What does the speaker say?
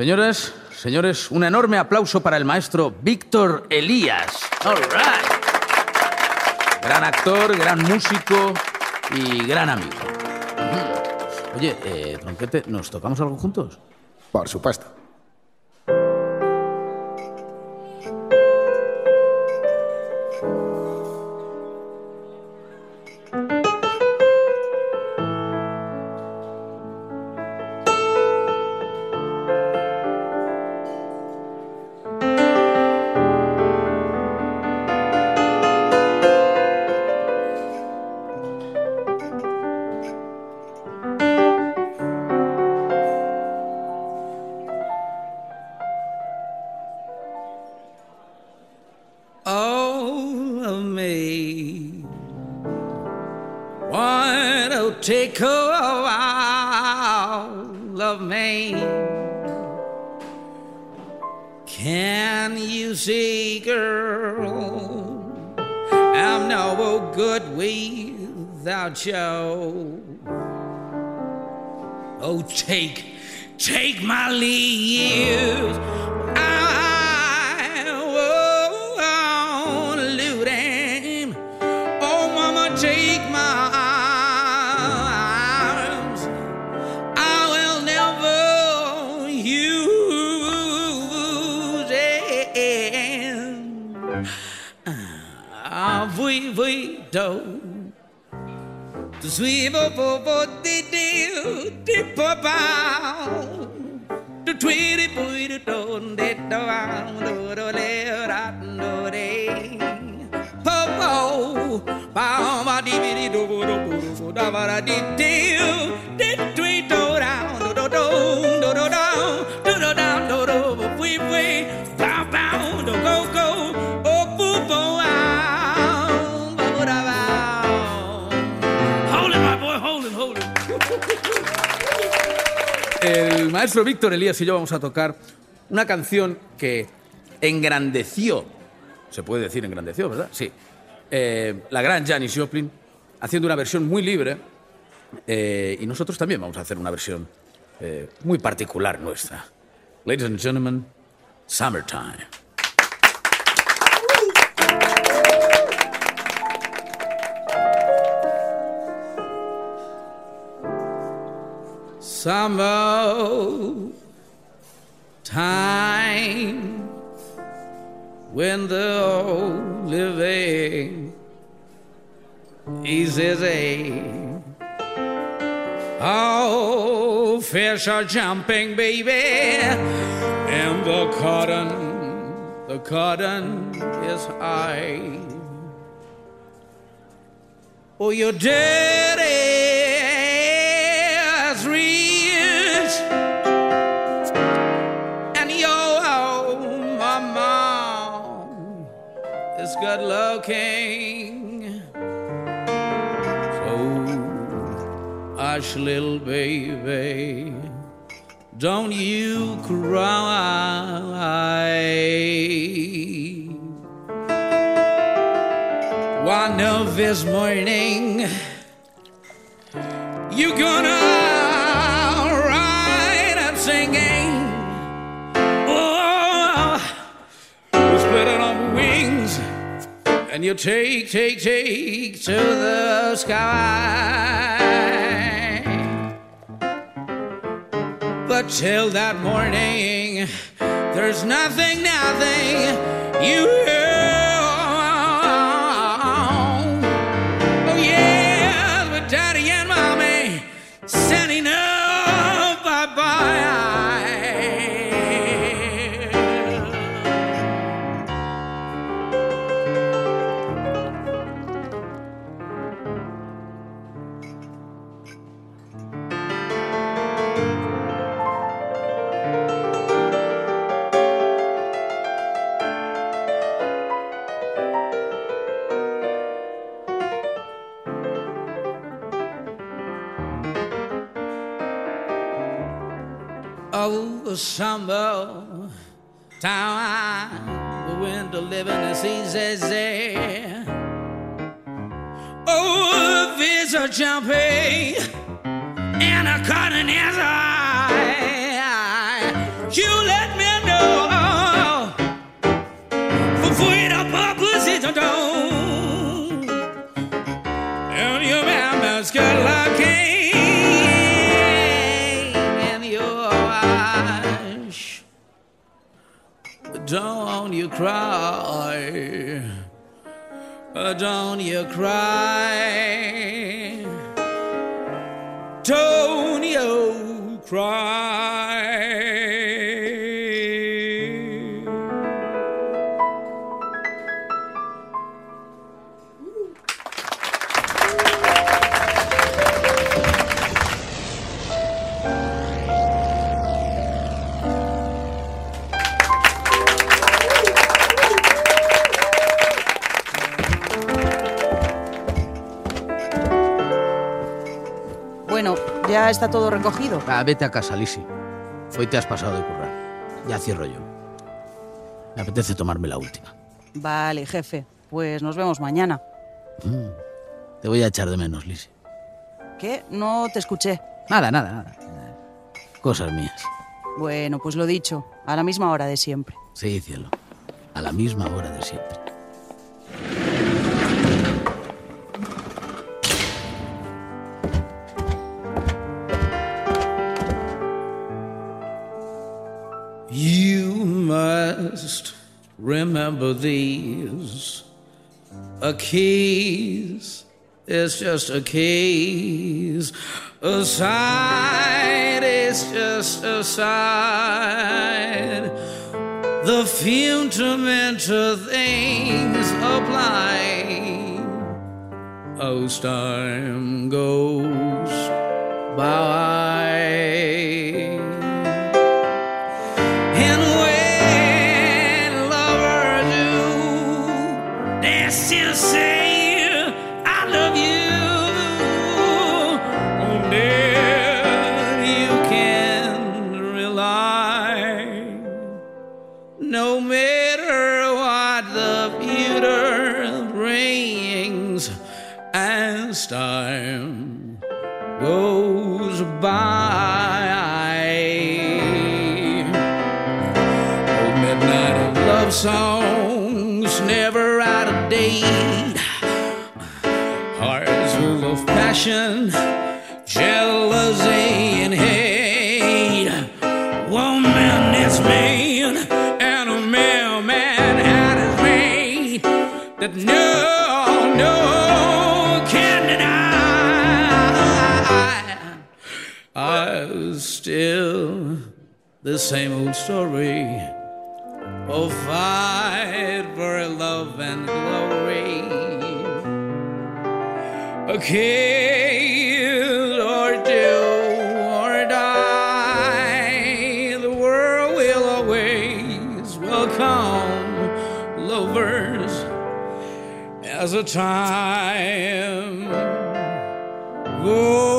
Señoras, señores, un enorme aplauso para el maestro Víctor Elías. All right. Gran actor, gran músico y gran amigo. Oye, eh, Tronquete, ¿nos tocamos algo juntos? Por supuesto. Take all of me. Can you see, girl? I'm no good without you. Oh, take, take my leave. Do. The sweet bo bo bo di di di bo bow. The tweety boy the don de do do do do de. Po po ba ba di bi di do bo do bo do da ba da di di di tweet do El maestro Víctor Elías y yo vamos a tocar una canción que engrandeció, se puede decir engrandeció, ¿verdad? Sí. Eh, la gran Janis Joplin, haciendo una versión muy libre, eh, y nosotros también vamos a hacer una versión eh, muy particular nuestra. Ladies and gentlemen, Summertime. Summer time when the living is easy. Oh, fish are jumping, baby, and the cotton, the cotton is high. Oh, your daddy is rich, and your mama is good looking. So, hush, little baby, don't you cry. One of this morning, you gonna and you take, take, take to the sky. But till that morning, there's nothing, nothing you Oh, summer time, the winter living is easy. Oh, fish are jumping, and a cotton is cry. Uh, don't you cry. Don't you cry. Ya está todo recogido. Ah, vete a casa, Lisi. Hoy te has pasado de currar. Ya cierro yo. Me apetece tomarme la última. Vale, jefe. Pues nos vemos mañana. Te voy a echar de menos, Lisi. ¿Qué? No te escuché. Nada, nada, nada. Cosas mías. Bueno, pues lo dicho, a la misma hora de siempre. Sí, cielo. A la misma hora de siempre. Remember these. A keys is just a keys. A side is just a side. The fundamental things apply oh, as time goes by. No matter what the future brings, as time goes by. Oh, midnight love songs never out of date. Hearts full of passion, jealousy, That no, no can deny. I still the same old story. Oh, fight for love and glory. A a time. goes